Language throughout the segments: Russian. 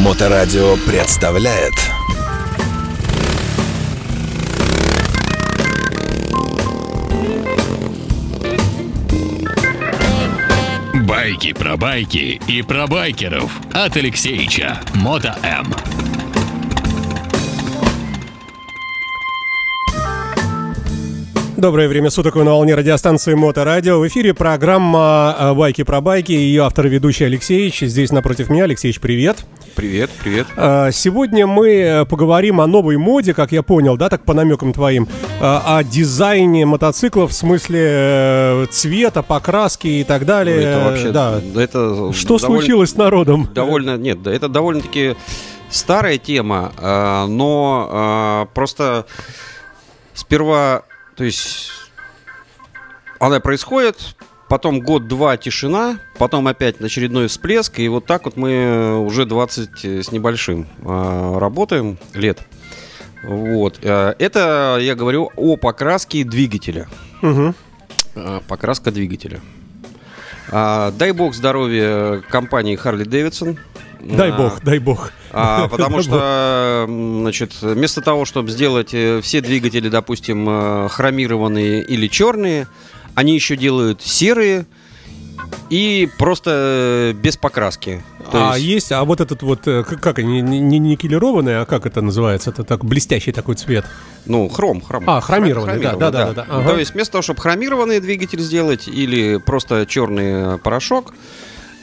Моторадио представляет Байки про байки и про байкеров от Алексеича Мото М. Доброе время суток, вы на волне радиостанции Моторадио. В эфире программа э, «Байки про байки». Ее автор и ведущий Алексеевич. Здесь напротив меня. Алексеевич, привет. Привет, привет. Э, Сегодня мы э, поговорим о новой моде, как я понял, да, так по намекам твоим, о дизайне мотоциклов в смысле цвета, покраски и так далее. это вообще, да. это Что довольно- случилось с народом? Довольно, нет, да, это довольно-таки старая тема, но просто сперва, то есть она происходит, потом год-два тишина, потом опять очередной всплеск, и вот так вот мы уже 20 с небольшим а, работаем лет. Вот. А, Это я говорю о покраске двигателя. А, Покраска двигателя. А, дай бог здоровья компании Harley Davidson. Дай бог, дай бог. а, потому что, значит, вместо того, чтобы сделать э, все двигатели, допустим, э, хромированные или черные, они еще делают серые и просто э, без покраски. То а есть- есть, а вот этот вот, как, как они, не, не никелированные, а как это называется? Это так блестящий такой цвет. Ну, хром, хром. А, хромированный, да, да, да, да, да, ага. То есть вместо того, чтобы хромированный двигатель сделать или просто черный порошок,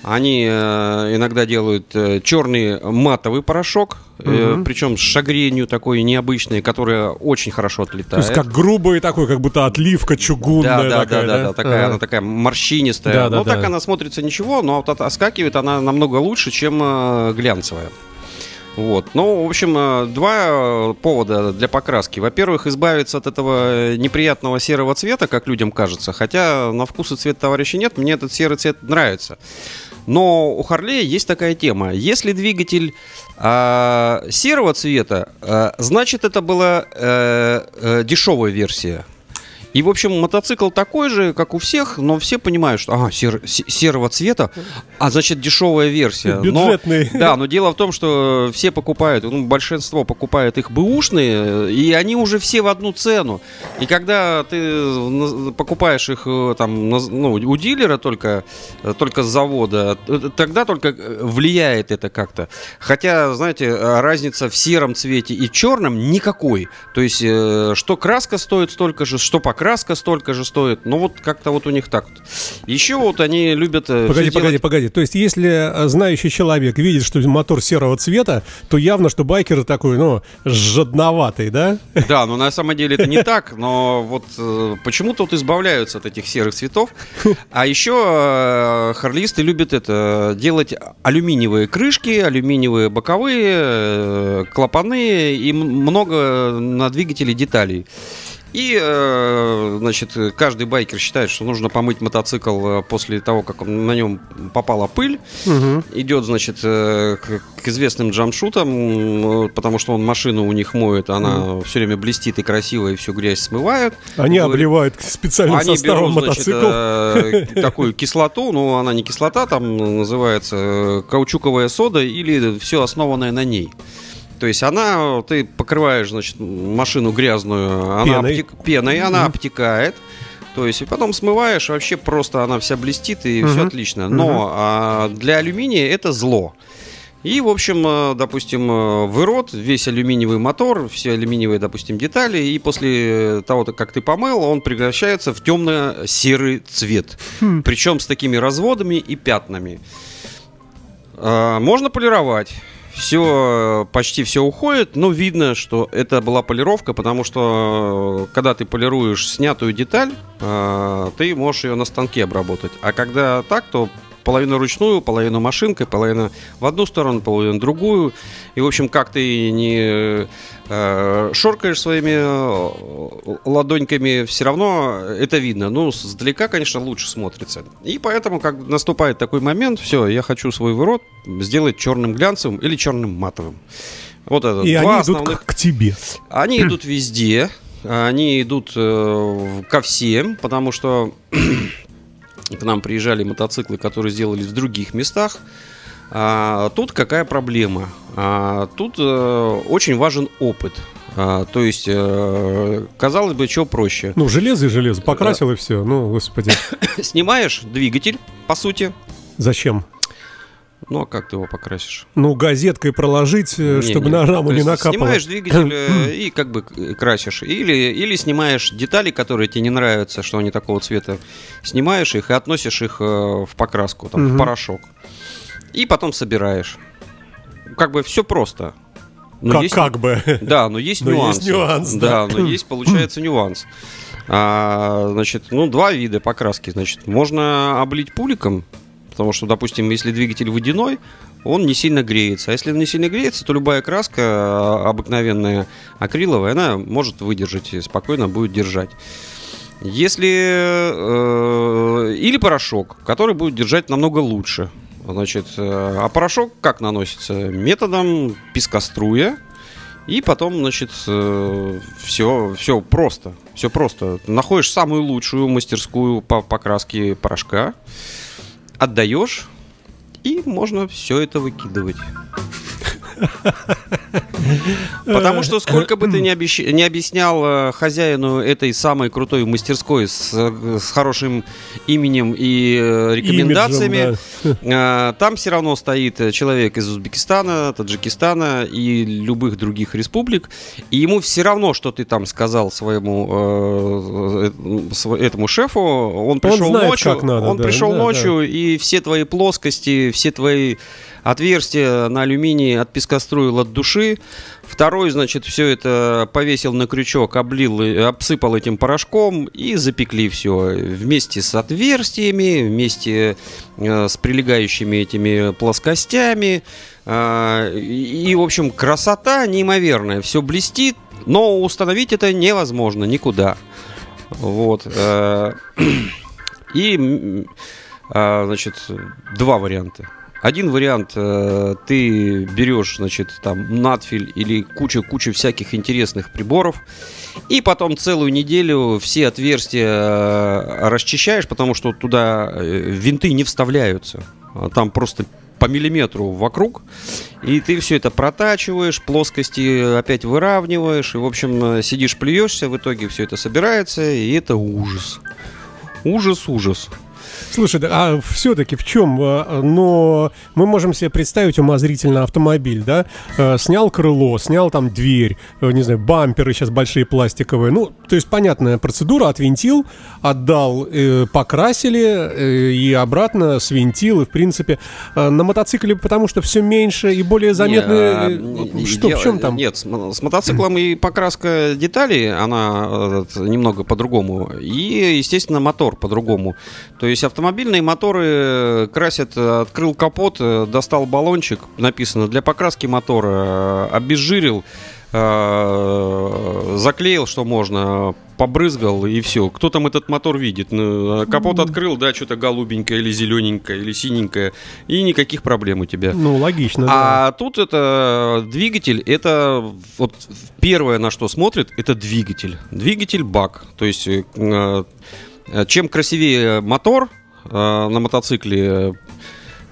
они э, иногда делают э, черный матовый порошок, Мгм. причем с шагренью такой необычной, которая очень хорошо То отлетает. есть как грубый такой, как будто отливка чугунная да, да, такая, да, да, да, такая, Ага. она такая морщинистая. Да, да, ну, так да. она смотрится ничего, но вот от- оскакивает она намного лучше, чем э, глянцевая. Вот. Ну, в общем, э, два э, повода для покраски. Во-первых, избавиться от этого э, неприятного серого цвета, как людям кажется. Хотя на вкус и цвет товарища нет, мне этот серый цвет нравится. Но у Харлея есть такая тема. Если двигатель а, серого цвета, а, значит это была э, э, дешевая версия. И, в общем, мотоцикл такой же, как у всех, но все понимают, что ага, сер- се- серого цвета, а значит дешевая версия. Но- Бюджетный. да, но дело в том, что все покупают, ну, большинство покупает их бэушные, и они уже все в одну цену. И когда ты покупаешь их э, там, ну, у дилера только, э, только с завода, тогда только э, влияет это как-то. Хотя, знаете, разница в сером цвете и черном никакой. То есть, что краска стоит столько же, что покраска столько же стоит. Ну, вот как-то вот у них так вот. Еще вот они любят... э, Погоди, погоди, делать- погоди. То есть, если э, знающий человек видит, что мотор серого цвета, то явно, что байкер такой, ну, жадноватый, да? Да, но на самом деле это не так, но вот э, почему-то вот избавляются от этих серых цветов. А еще харлисты любят это делать алюминиевые крышки, алюминиевые боковые, клапаны и много на двигателе деталей. И, э, значит, каждый байкер считает, что нужно помыть мотоцикл э, после того, как он- на нем попала пыль. Идет, значит, э, к, к известным джамшутам, потому что он машину у них моет, она все время блестит и красиво, и всю грязь смывают. Они Говорит, обливают специальным они составом берут, значит, мотоцикл. э, такую кислоту, ну, она не кислота, там называется каучуковая сода или все основанное на ней. То есть она, ты покрываешь, значит, машину грязную, она Пеной. обтек- пеной, она обтекает. То есть и потом смываешь, вообще просто она вся блестит и все Мгм. отлично. Но а, для алюминия это зло. И, в общем, э, допустим, э, в рот весь алюминиевый мотор, все алюминиевые, допустим, детали, и после того, как ты помыл, он превращается в темно-серый цвет. Хм. Причем с такими разводами и пятнами. А, Можно полировать. Все, почти все уходит, но видно, что это была полировка, потому что э, когда ты полируешь снятую деталь, э, ты можешь ее на станке обработать. А когда так, то половину ручную, половину машинкой, половину в одну сторону, половину в другую. И, в общем, как ты не э, шоркаешь своими э, ладоньками, все равно это видно. Ну, сдалека, конечно, лучше смотрится. И поэтому, как наступает такой момент, все, я хочу свой вырод сделать черным глянцевым или черным матовым. Вот это И два они идут основных к, к тебе. они идут везде, они идут э, ко всем, потому что к нам приезжали мотоциклы, которые сделали в других местах. А тут какая проблема? А тут э, очень важен опыт. А, то есть, э, казалось бы, что проще. Ну, железо и железо. Покрасил и все. Ну, господи. Снимаешь двигатель, по сути. Зачем? Ну, а как ты его покрасишь? Ну, газеткой проложить, э, Не, чтобы не. на раму То не накапало. Снимаешь двигатель э, и как бы к- красишь. Или, или снимаешь детали, которые тебе не нравятся, что они такого цвета. Снимаешь их и относишь их э, в покраску, там, в Мгм. порошок. И потом собираешь. Как бы все просто. Но Как, есть- как бы. Да, но есть Но нюанс. есть нюанс, да. Да, но есть, получается, нюанс. А, значит, ну, два вида покраски. Значит, можно облить пуликом, потому что, допустим, если двигатель водяной, он не сильно греется. А если он не сильно греется, то любая краска а, обыкновенная акриловая, она может выдержать и спокойно будет держать. Если э, или порошок, который будет держать намного лучше. Значит, э, а порошок как наносится? Методом пескоструя. И потом, значит, все, все просто. Все просто. Находишь самую лучшую мастерскую по покраске порошка, отдаешь, и можно все это выкидывать. Потому что сколько бы ты ни, обещ- ни объяснял э, хозяину этой самой крутой мастерской с, э, с хорошим именем и э, рекомендациями, Имиджем, Там все равно стоит э, человек из Узбекистана, Таджикистана и любых других республик, и ему все равно, что ты там сказал своему э, э, св- этому шефу, он пришел знает, ночью, надо, он да, пришел да, ночью и все твои плоскости, все твои отверстия на алюминии отпескоструил от души. Второй, значит, все это повесил на крючок, облил, обсыпал этим порошком и запекли все вместе с отверстиями, вместе э, с прилегающими этими плоскостями. А, и, в общем, красота неимоверная. Все блестит, но установить это невозможно никуда. Вот. э, И, а, значит, два варианта. Один вариант, э, ты берешь, значит, там, надфиль или куча-куча всяких интересных приборов, и потом целую неделю все отверстия э, расчищаешь, потому что туда э, винты не вставляются. А Там просто по миллиметру вокруг, и ты все это протачиваешь, плоскости опять выравниваешь, и, в общем, сидишь, плюешься, в итоге все это собирается, и это ужас. Ужас, ужас. Слушай, а все-таки в чем? э, Но мы можем себе представить умозрительно автомобиль, да? Э, Снял крыло, снял там дверь, э, не знаю, бамперы сейчас большие пластиковые. Ну, то есть понятная процедура, отвинтил, отдал, покрасили и обратно свинтил. И, в принципе, на мотоцикле, потому что все меньше и более заметно. Не, а, Что, дело- в чем там? Нет, с, мо- с мотоциклом и покраска деталей, она немного по-другому. И, естественно, мотор по-другому. То есть автомобильные моторы красят, э, открыл капот, э, достал баллончик, написано для покраски мотора, э, обезжирил, э, заклеил, что можно, побрызгал и все. Кто там этот мотор видит? Ну, Капот открыл, да, что-то голубенькое или зелененькое или синенькое, и никаких проблем у тебя. Ну, логично, да. А тут это двигатель, это вот первое, на что смотрит, это двигатель. Двигатель бак. То есть, э, э, чем красивее мотор э, на мотоцикле, э,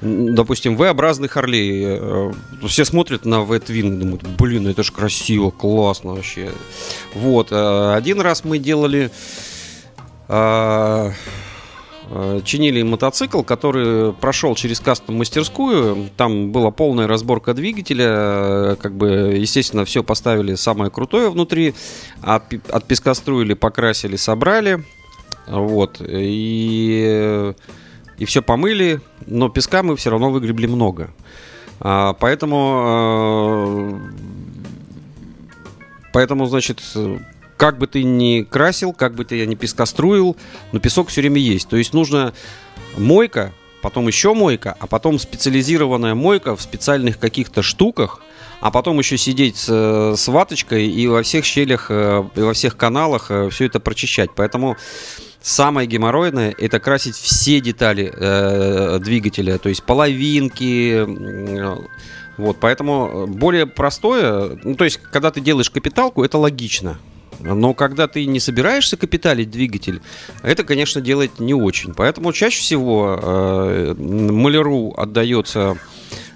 допустим, V-образный Харлей, э, все смотрят на V-Twin и думают, блин, это же красиво, классно вообще. Вот, э, один раз мы делали... э, э, чинили мотоцикл, который прошел через кастом-мастерскую. Там была полная разборка двигателя. э, Как бы, естественно, все поставили самое крутое внутри. Отпи- Отпескоструили, покрасили, собрали. Вот. И, и все помыли. Но песка мы все равно выгребли много. А, Поэтому э, Поэтому, значит, э, как бы ты ни красил, как бы ты ни пескоструил, но песок все время есть. То есть нужно мойка, потом еще мойка, а потом специализированная мойка в специальных каких-то штуках, а потом еще сидеть с, э, с ваточкой и во всех щелях, э, и во всех каналах все это прочищать. Поэтому самое геморройное это красить все детали э, двигателя, то есть половинки. Вот, поэтому более простое, ну, то есть, когда ты делаешь капиталку, это логично. Но когда ты не собираешься капиталить двигатель, это, конечно, делать не очень. Поэтому чаще всего э, маляру отдается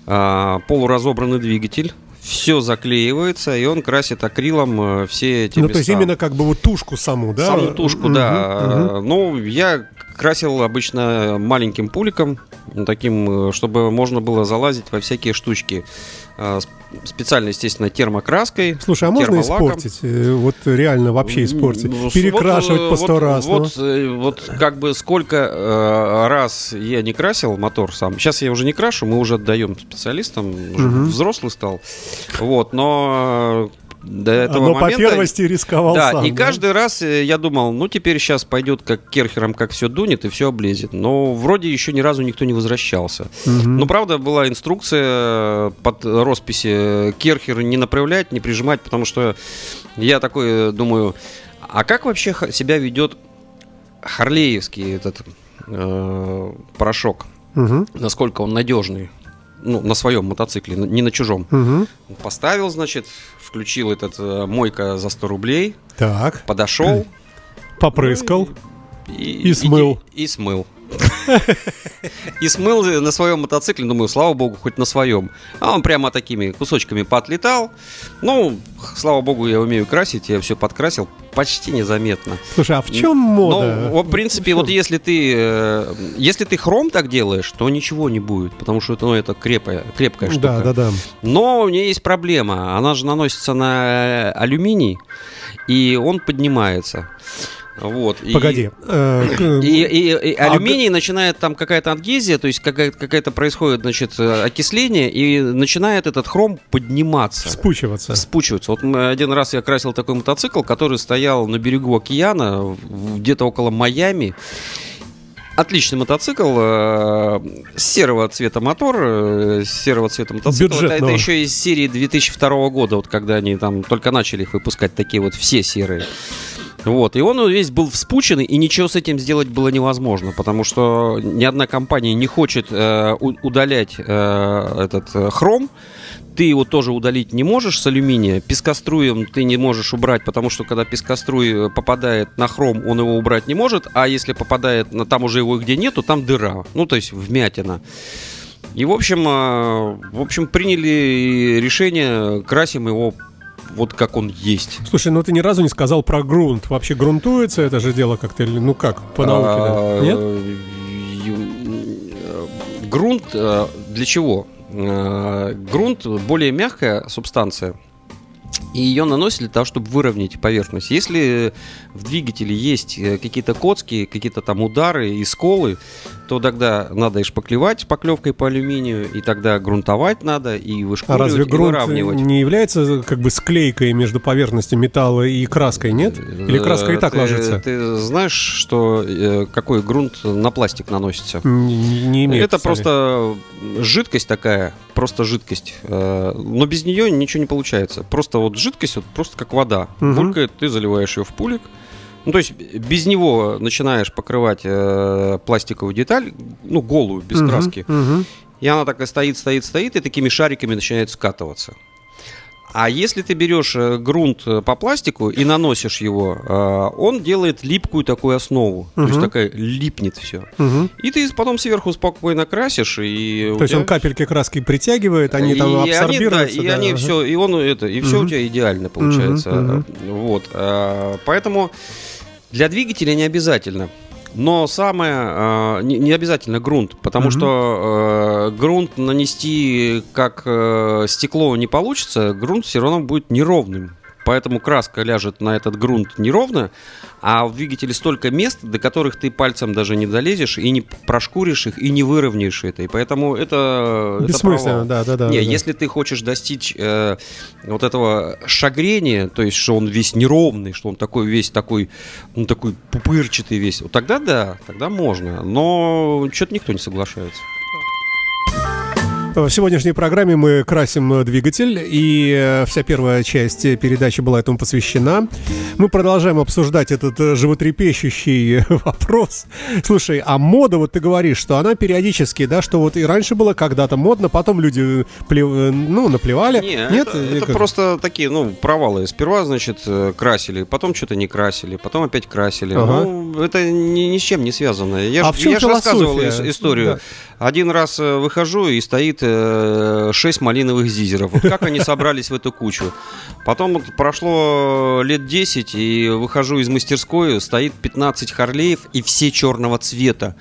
а, полуразобранный двигатель. Все заклеивается, и он красит акрилом э, все эти Ну, места. то есть именно как бы вот тушку саму, да? Саму тушку, Мгм, да. мгм. Ну, я красил обычно маленьким пуликом, таким, э, чтобы можно было залазить во всякие штучки. А, сп- Специально, естественно, термокраской. Слушай, а можно испортить? Э, Вот реально вообще испортить? Ну, Перекрашивать вот, по э, сто вот, раз? ну? Вот, э, вот как бы сколько раз я не красил мотор сам. Сейчас я уже не крашу, мы уже отдаем специалистам. Уже Мгм. взрослый стал. Вот, но до этого Но по момента... первости рисковал Да, сам. и каждый раз э, я думал, ну теперь сейчас пойдет как керхером, как все дунет и все облезет. Но вроде еще ни разу никто не возвращался. Мгм. Но правда была инструкция э, под росписи э, керхер не направлять, не прижимать, потому что я такой думаю, а как вообще себя ведет Харлеевский этот э, порошок? Мгм. Насколько он надежный? Ну, на своем мотоцикле, не на чужом. Мгм. Поставил, значит, включил этот э, мойка за 100 рублей, Так, подошел попрыскал. и, И смыл. И, смыл. И смыл на своем мотоцикле, думаю, слава богу, хоть на своем. А он прямо такими кусочками поотлетал. Ну, слава богу, я умею красить, я все подкрасил почти незаметно. Слушай, а в чем мода? Ну, в принципе, вот если ты, э, если ты хром так делаешь, то ничего не будет, потому что это, ну, это крепкая, крепкая штука. Да, да, да. Но у нее есть проблема. Она же наносится на алюминий, и он поднимается. Вот. и- Погоди. э, к- И, и- и А алюминий начинает там какая-то адгезия, то есть какая- какая-то происходит, значит, э, окисление, и начинает этот хром подниматься. Вспучиваться. Вспучиваться. Вот один раз я красил такой мотоцикл, который стоял на берегу океана, где-то около Майами. Отличный мотоцикл, э, серого цвета мотор, э, серого цвета мотоцикл. Это, это Бюджетного. еще из серии 2002 года, вот когда они там только начали их выпускать, такие вот все серые. Вот, и он весь был вспученный, и ничего с этим сделать было невозможно, потому что ни одна компания не хочет э, удалять э, этот э, хром, ты его тоже удалить не можешь с алюминия. Пескоструем ты не можешь убрать, потому что когда пескоструй э, попадает на хром, он его убрать не может, а если попадает на там уже его где нету, там дыра, ну то есть вмятина. И в общем, э, в общем приняли решение, красим его вот как он есть. Слушай, ну ты ни разу не сказал про грунт. Вообще грунтуется это же дело как-то или ну как, по науке, да? А, Нет? Грунт э, для чего? Э, Грунт более мягкая субстанция. И ее наносят для того, чтобы выровнять поверхность. Если в двигателе есть э, какие-то коцки, какие-то там удары и сколы, то тогда надо и шпаклевать шпаклевкой по алюминию, и тогда грунтовать надо, и А вышкуривать, разве и грунт выравнивать. не является как бы склейкой между поверхностью металла и краской, нет? Или краска и так Э, ты, ложится? Ты знаешь, что э, какой грунт на пластик наносится? Не, не имеет Это просто жидкость такая, просто жидкость. Э, Но без нее ничего не получается. Просто вот жидкость, вот просто как вода. Мгм. Булькает, ты заливаешь ее в пулик. Ну, то есть без него начинаешь покрывать э, пластиковую деталь, ну, голую, без Мгм, краски. мгм. И она такая стоит, стоит, стоит, и такими шариками начинает скатываться. А если ты берешь э, грунт э, по пластику и наносишь его, э, он делает липкую такую основу. То есть такая липнет все. Мгм. И ты потом сверху спокойно красишь, и... у То есть тебя- он капельки краски притягивает, они и там они, да, абсорбируются. и да, они ага. все, и он это, и все у Мгм. тебя идеально получается. мгм. Вот. Поэтому для двигателя не обязательно. Но самое а, не, не обязательно грунт, потому Мгм. что э, грунт нанести как э, стекло не получится, грунт все равно будет неровным. Поэтому краска ляжет на этот грунт неровно, а в двигателе столько мест, до которых ты пальцем даже не долезешь и не прошкуришь их, и не выровняешь это. И поэтому это... это Бессмысленно, провал. да, да, да. Не, да. если ты хочешь достичь э, вот этого шагрения, то есть, что он весь неровный, что он такой весь такой, ну, такой пупырчатый весь, вот тогда да, тогда можно. Но что-то никто не соглашается. В сегодняшней программе мы красим двигатель, и э, вся первая часть передачи была этому посвящена. Мы продолжаем обсуждать этот э, животрепещущий вопрос. Слушай, а мода, вот ты говоришь, что она периодически, да, что вот и раньше было когда-то модно, потом люди э, плев- ну, наплевали. Не, Нет? это, это как? просто такие, ну, провалы. Сперва, значит, красили, потом что-то не красили, потом опять красили. Ага. Ну, это ни, ни с чем не связано. Я А ж- в чем я же рассказывал историю. Да. Один раз выхожу, и стоит стоит э, 6 малиновых зизеров. Вот как они собрались в эту кучу? Потом вот прошло лет 10, и выхожу из мастерской, стоит 15 Харлеев, и все черного цвета.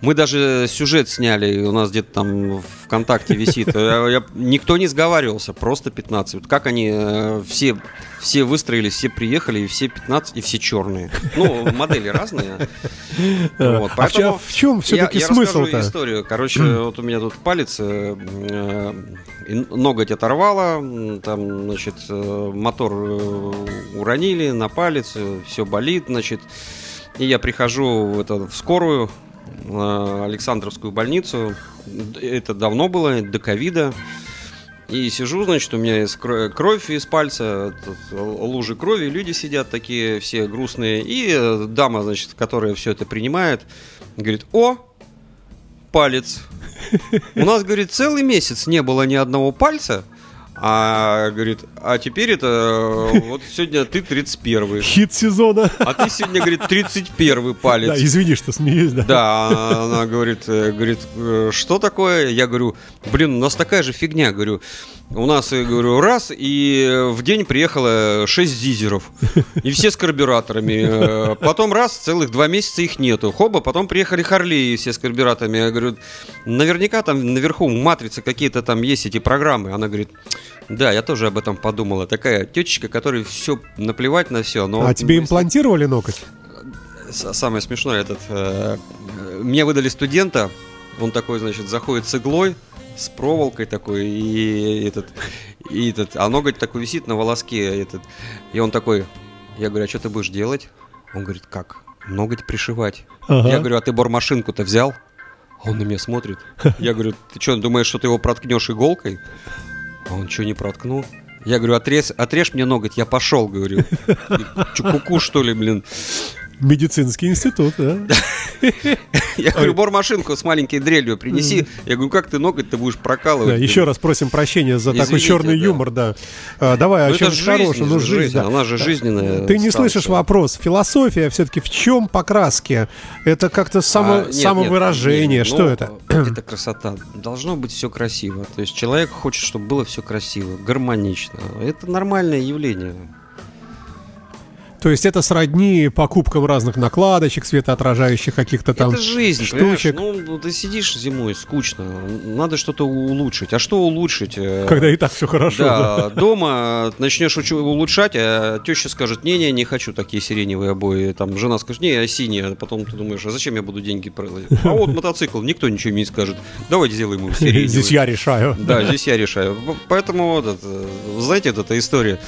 Мы даже сюжет сняли, у нас где-то там ВКонтакте висит. Я- я- никто не сговаривался, просто 15. Вот как они э, все, все выстроились, все приехали, и все 15, и все черные. Ну, модели разные. Вот, А в поэтому в чем все-таки смысл-то? историю. Короче, вот у меня тут палец, э, э, ноготь оторвало, там, значит, э, мотор э, уронили на палец, все болит, значит. И я прихожу в, это, в скорую, на Александровскую больницу. Это давно было, до ковида. И сижу, значит, у меня кровь из пальца, лужи крови, люди сидят такие все грустные. И э, дама, значит, которая все это принимает, говорит, о, палец. У нас, говорит, целый месяц не было ни одного пальца, а, говорит, а теперь это, вот сегодня ты 31 Хит сезона. а ты сегодня, говорит, 31 палец. Да, извини, что смеюсь, да. Да, она говорит, э, говорит, э, что такое? Я говорю, блин, у нас такая же фигня, говорю. У нас, я говорю, раз, и в день приехало 6 зизеров. И все с карбюраторами. Э, Потом раз, целых два месяца их нету. Хоба, потом приехали Харлеи все с карбюраторами. Я говорю, наверняка там наверху матрицы какие-то там есть эти программы. Она говорит, да, я тоже об этом подумала. Такая тетечка, которой все наплевать на все. Но А тебе если- имплантировали ноготь? самое смешное, этот, э, э, мне выдали студента, он такой, значит, заходит с иглой, с проволокой такой, и этот, и этот, а ноготь такой висит на волоске, этот, и он такой, я говорю, а что ты будешь делать? Он говорит, как? Ноготь пришивать. Ага. Я говорю, а ты бормашинку-то взял? А Он на меня смотрит. Я говорю, ты что, думаешь, что ты его проткнешь иголкой? А он что, не проткнул? Я говорю, отрез, отрежь мне ноготь, я пошел, говорю. Че, куку, что ли, блин? Медицинский институт, да? Я говорю, бормашинку с маленькой дрелью принеси. Я говорю, как ты ноготь ты будешь Да, прокалывать? еще раз просим прощения за такой черный да. юмор, да. А, давай, Ну, о чем жизнь, хорошем? Ну, жизнь, да. она же жизненная. Ты не слышишь вопрос. Философия все-таки в чем покраски? Это как-то само, А, самовыражение. Что ну, это? Это красота. Должно быть все красиво. То есть человек хочет, чтобы было все красиво, гармонично. Это нормальное явление. То есть это сродни покупкам разных накладочек, светоотражающих каких-то там это жизнь, штучек. понимаешь? Ну, ты сидишь зимой, скучно. Надо что-то улучшить. А что улучшить? Э, Когда и так все хорошо. да. Да, дома начнешь учу- улучшать, а теща скажет, не-не, не хочу такие сиреневые обои. Там жена скажет, не, я синие. А потом ты думаешь, а зачем я буду деньги продать? А вот мотоцикл, никто ничего не скажет. Давайте сделаем ему сиреневый. Здесь я решаю. Да, здесь я решаю. Поэтому, вот знаете, вот эта история,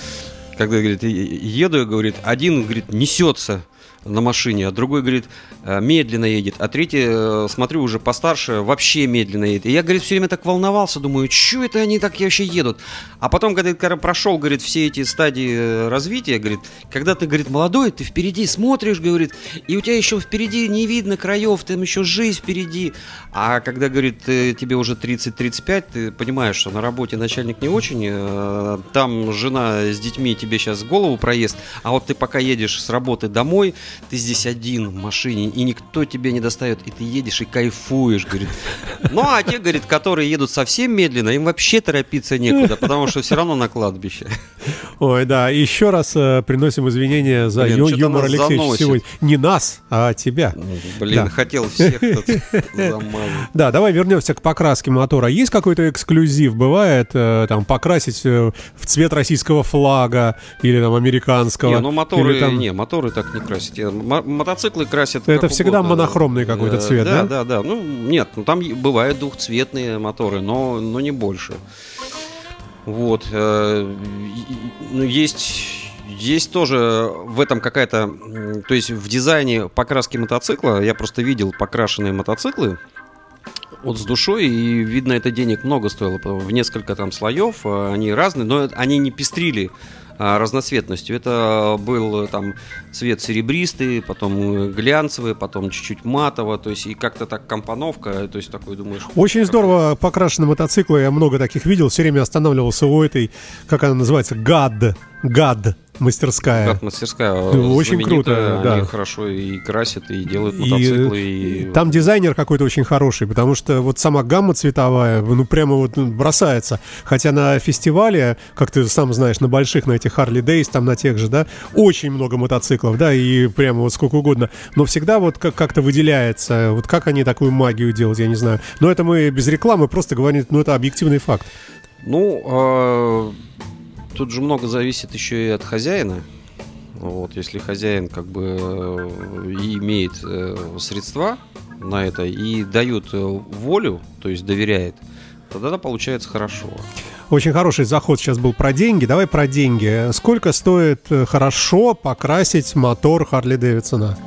когда, говорит, еду, говорит, один, говорит, несется на машине, а другой, говорит, э, медленно едет, а третий, э, смотрю, уже постарше, вообще медленно едет. И я, говорит, все время так волновался, думаю, что это они так вообще едут? А потом, когда я прошел, говорит, все эти стадии э, развития, говорит, когда ты, говорит, молодой, ты впереди смотришь, говорит, и у тебя еще впереди не видно краев, там еще жизнь впереди. А когда, говорит, тебе уже 30-35, ты понимаешь, что на работе начальник не очень, там жена с детьми тебе сейчас голову проест, а вот ты пока едешь с работы домой, ты здесь один в машине, и никто тебя не достает, и ты едешь и кайфуешь, говорит. Ну, а те, говорит, которые едут совсем медленно, им вообще торопиться некуда, потому что все равно на кладбище. Ой, да, еще раз э, приносим извинения за Блин, ю- юмор заносит. сегодня. Не нас, а тебя. Блин, Да. хотел всех тут замазать. Да, давай вернемся к покраске мотора. Есть какой-то эксклюзив? Бывает э, там покрасить э, в цвет российского флага или там американского? Не, ну моторы, или там- не, моторы так не красят. Э, мо- Мотоциклы красят. Это как всегда угодно. монохромный какой-то Э, цвет, да? Да, да, да. Ну, нет, ну там бывают двухцветные моторы, но, но не больше. Вот. э, Ну, есть. Есть тоже в этом какая-то... То есть в дизайне покраски мотоцикла, я просто видел покрашенные мотоциклы, вот с душой, и видно, это денег много стоило, в несколько там слоев, э, они разные, но они не пестрили разноцветностью. Это был э, там цвет серебристый, потом глянцевый, потом чуть-чуть матово, то есть и как-то так компоновка, то есть такой думаешь... Очень здорово покрашены мотоциклы, я много таких видел, все время останавливался у этой, как она называется, ГАД, ГАД мастерская. ГАД мастерская. Ну, очень круто, Они да. хорошо и красят, и делают И, мотоциклы. И, Там дизайнер какой-то очень хороший, потому что вот сама гамма цветовая, ну прямо вот ну, бросается. Хотя на фестивале, как ты сам знаешь, на больших, на этих Harley Days, там на тех же, да, очень много мотоциклов, да, и прямо вот сколько угодно. Но всегда вот как- как-то выделяется, вот как они такую магию делают, я не знаю. Но это мы без рекламы просто говорим, ну это объективный факт. Ну, а, тут же много зависит еще и от хозяина. Вот, если хозяин как бы э, и имеет э, средства на это и дает э, волю, то есть доверяет, тогда да, получается хорошо. Очень хороший заход сейчас был про деньги. Давай про деньги. Сколько стоит э, хорошо покрасить мотор Харли Дэвидсона?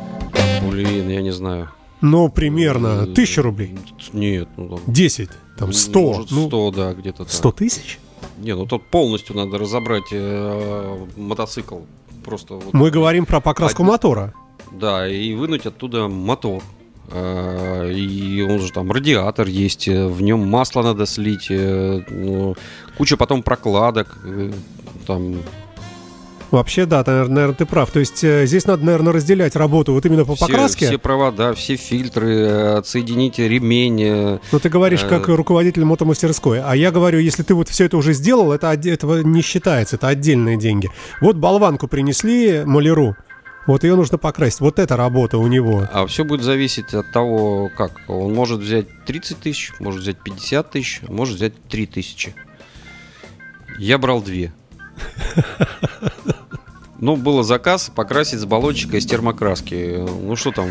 Блин, я не знаю. Ну, примерно тысяча рублей. Нет, ну там 10, там 100. Может, ну, 100, да, где-то так. 100 тысяч? Не, ну тут полностью надо разобрать э, мотоцикл. Просто вот, Мы говорим про покраску Один. мотора. Да, и вынуть оттуда мотор. Э, И он же там радиатор есть, э, в нем масло надо слить, э, ну, куча потом прокладок, там Вообще, да, наверное, ты прав. То есть э, здесь надо, наверное, разделять работу вот именно по все, покраске. все провода, все фильтры, отсоединить ремень. Но ты говоришь Э, как руководитель мотомастерской. А я говорю, если ты вот все это уже сделал, это этого не считается, это отдельные деньги. Вот болванку принесли маляру. Вот ее нужно покрасить. Вот эта работа у него. А все будет зависеть от того, как. Он может взять 30 тысяч, может взять 50 тысяч, может взять 3 тысячи. Я брал две. Ну, был заказ покрасить с баллончика из термокраски. Ну, что там,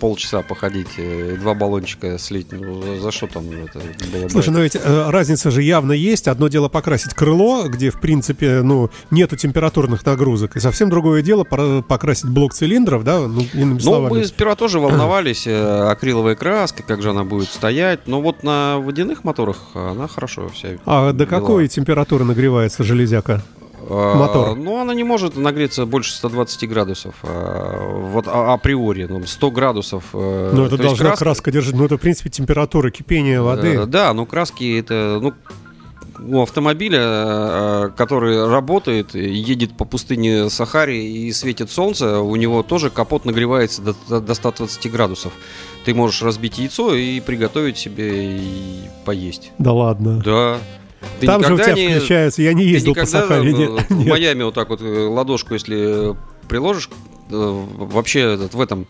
полчаса походить, э, два баллончика слить. Ну, за, что там это было? Слушай, но ведь э, разница же явно есть. Одно дело покрасить крыло, где, в принципе, ну, нету температурных нагрузок. И совсем другое дело покрасить блок цилиндров, да, ну, иными Ну, словами. мы сперва тоже волновались, э, акриловая краска, как же она будет стоять. Но вот на водяных моторах она хорошо вся. А до какой температуры нагревается железяка? А, Мотор. Ну, она не может нагреться больше 120 градусов. а, Вот а- априори, ну, 100 градусов. э, Ну, это должна краска- краска держать. Ну, это, в принципе, температура кипения воды. Э, Да, но краски это, ну, у автомобиля, э, который работает, едет по пустыне Сахаре и светит солнце, у него тоже капот нагревается до, до 120 градусов. Ты можешь разбить яйцо и приготовить себе и поесть. Да ладно. Да. Ты Там же у тебя не- включается. Я не ездил по Сахаре. нет, в нет. Майами вот так вот э, ладошку, если э, приложишь, э, вообще этот, в этом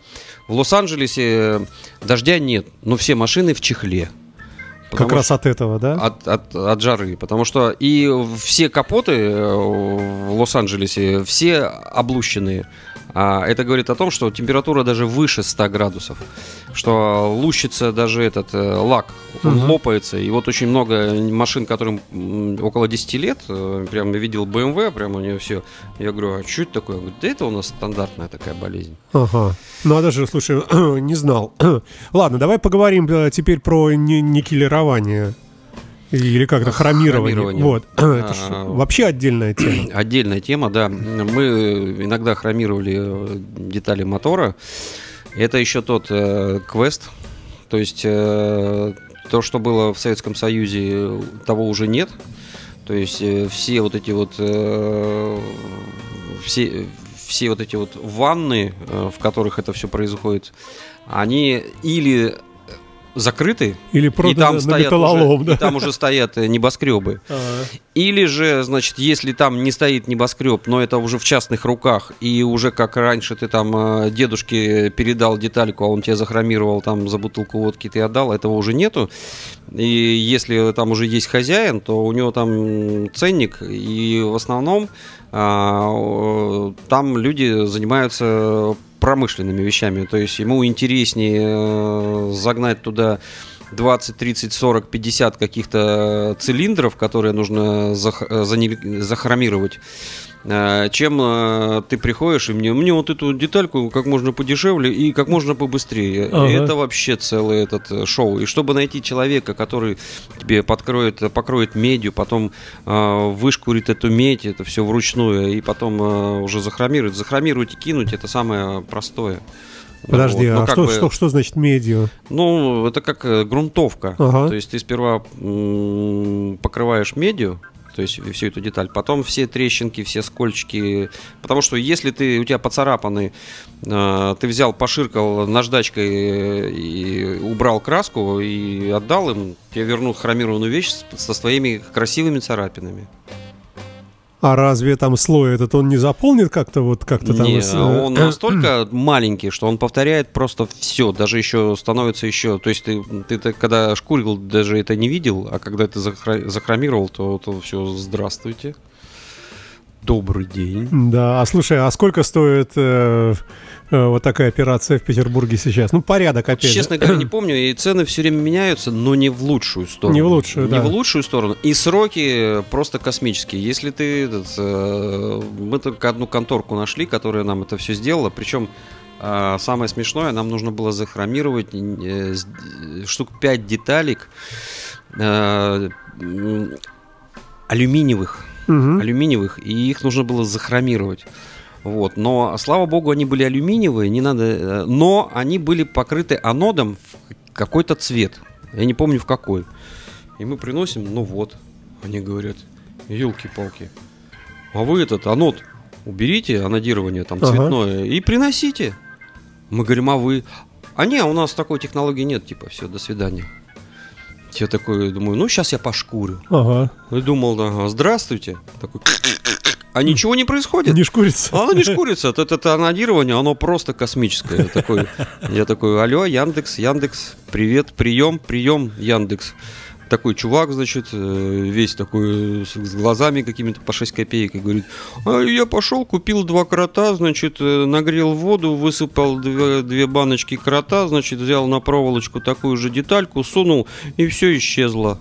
в Лос-Анджелесе дождя нет, но все машины в чехле. Как раз от этого, да? от, от, от жары. Потому что и все капоты в Лос-Анджелесе, все облущенные. А это говорит о том, что температура даже выше 100 градусов. Что лущится даже этот э, лак, он Мгм. лопается. И вот очень много машин, которым около 10 лет, э, прям я видел BMW, прям у нее все. Я говорю, а что это такое? Говорит, да это у нас стандартная такая болезнь. Ага. Ну, а даже, слушай, не знал. Ладно, давай поговорим э, теперь про ни- никелирование. Или как-то хромирование. Хромирование. Вот. Это А. вообще отдельная тема. Отдельная тема, да. Мы иногда хромировали э, детали мотора. Это еще тот э, квест. То есть э, то, что было в Советском Союзе, того уже нет. То есть э, все вот эти вот э, все, все вот эти вот ванны, э, в которых это все происходит, они или закрыты, Или и продано там, на стоят металлолом, уже, да? и там уже стоят э, небоскребы. А, Или же, значит, если там не стоит небоскреб, но это уже в частных руках, и уже как раньше ты там э, дедушке передал детальку, а он тебе захромировал там за бутылку водки, ты отдал, этого уже нету. И если там уже есть хозяин, то у него там ценник, и в основном там люди занимаются промышленными вещами. То есть ему интереснее э, загнать туда 20, 30, 40, 50 каких-то цилиндров, которые нужно зах- э, захромировать, э, чем э, ты приходишь и мне, мне вот эту детальку как можно подешевле и как можно побыстрее. Ага. И это вообще целый этот э, шоу. И чтобы найти человека, который тебе подкроет, покроет медью, потом э, вышкурит эту медь, это все вручную, и потом э, уже захромирует. Захромировать и кинуть это самое простое. Подожди, Вот. Ну, а что, бы- что, что значит медиа? ну, это как э, грунтовка. Ага. То есть ты сперва покрываешь медью, то есть всю эту деталь, потом все трещинки, все скольчики. Потому что если ты у тебя поцарапанный, э, ты взял, поширкал наждачкой э, и убрал краску и отдал им, тебе вернут хромированную вещь со своими красивыми царапинами. А разве там слой этот он не заполнит как-то вот как-то там? Не, с- э, он настолько маленький, что он повторяет просто все, даже еще становится еще. То есть ты, ты, так, когда шкурил, даже это не видел, а когда ты захромировал, то, то все, здравствуйте. Добрый день. Да, а слушай, а сколько стоит э, э, вот такая операция в Петербурге сейчас? Ну, порядок опять же. Честно говоря, не помню, и цены все время меняются, но не в лучшую сторону. Не в лучшую, Не да. в лучшую сторону. И сроки просто космические. Если ты... этот, э, мы только одну конторку нашли, которая нам это все сделала. Причем а, самое смешное, нам нужно было захромировать э, э, штук 5 деталек э, алюминиевых Мгм. алюминиевых, и их нужно было захромировать. Вот. Но, слава богу, они были алюминиевые, не надо, э, но они были покрыты анодом в какой-то цвет. Я не помню в какой. И мы приносим, ну вот. Они говорят, елки-палки. А вы этот анод уберите, анодирование там Ага. цветное, и приносите. Мы говорим, а вы? А не, у нас такой технологии нет, типа, все, до свидания. Я такой думаю, ну сейчас я пошкурю. Ага. И думал, ага, здравствуйте. Такой, а ничего не происходит. Не шкурится. А Оно не шкурится. Это, это анодирование, оно просто космическое. Я такой, я такой, алло, Яндекс, Яндекс, привет, прием, прием, Яндекс. Такой чувак, значит, э, весь такой с, глазами какими-то по 6 копеек и говорит, «А я пошел, купил два крота, значит, э, нагрел воду, высыпал две, две баночки крота, значит, взял на проволочку такую же детальку, сунул, и все исчезло.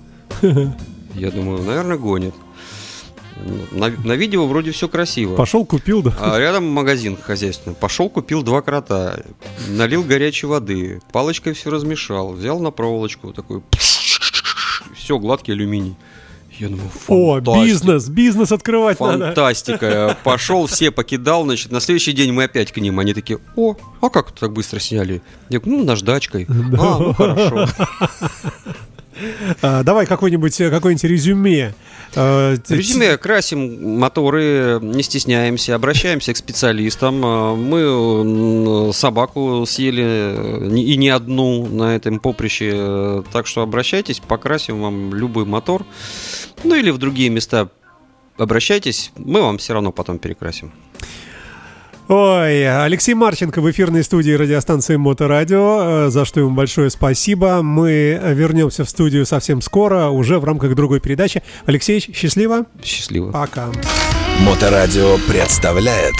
Я думаю, наверное, гонит. На, на видео вроде все красиво. Пошел, купил, да. А рядом магазин хозяйственный. Пошел, купил два крота, налил горячей воды, палочкой все размешал, взял на проволочку такой, все гладкий алюминий. Я думаю, О, фантастика. бизнес, бизнес открывать надо. Фантастика. Пошел, все покидал, значит, на следующий день мы опять к ним. Они такие, о, а как так быстро сняли? Я говорю, ну, наждачкой. А, ну хорошо. А, давай какой-нибудь, э, какое-нибудь резюме. Т- Резюме, красим моторы, не стесняемся, обращаемся к специалистам. Э, Мы собаку съели э, и не одну на этом поприще. Так что обращайтесь, покрасим вам любой мотор. Ну или в другие места обращайтесь, мы вам все равно потом перекрасим. Ой, Алексей Марченко в эфирной студии радиостанции Моторадио, э, за что ему большое спасибо. Мы вернемся в студию совсем скоро, уже в рамках другой передачи. Алексей, счастливо. Счастливо. Пока. Моторадио представляет